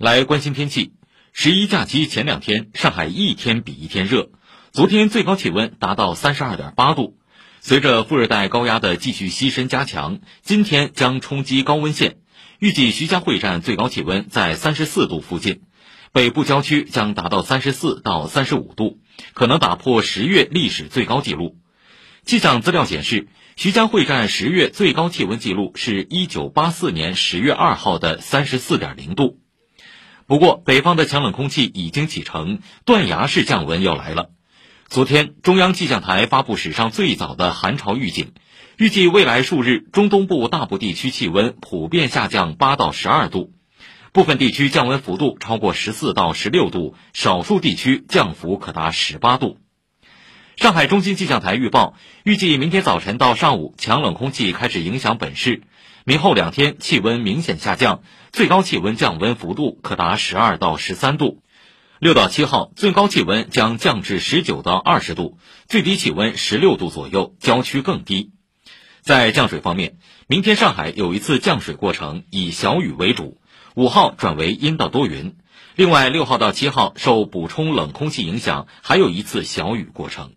来关心天气。十一假期前两天，上海一天比一天热。昨天最高气温达到三十二点八度。随着副热带高压的继续西伸加强，今天将冲击高温线。预计徐家汇站最高气温在三十四度附近，北部郊区将达到三十四到三十五度，可能打破十月历史最高纪录。气象资料显示，徐家汇站十月最高气温记录是一九八四年十月二号的三十四点零度。不过，北方的强冷空气已经启程，断崖式降温要来了。昨天，中央气象台发布史上最早的寒潮预警，预计未来数日，中东部大部地区气温普遍下降八到十二度，部分地区降温幅度超过十四到十六度，少数地区降幅可达十八度。上海中心气象台预报，预计明天早晨到上午，强冷空气开始影响本市。明后两天气温明显下降，最高气温降温幅度可达十二到十三度。六到七号最高气温将降至十九到二十度，最低气温十六度左右，郊区更低。在降水方面，明天上海有一次降水过程，以小雨为主，五号转为阴到多云。另外，六号到七号受补充冷空气影响，还有一次小雨过程。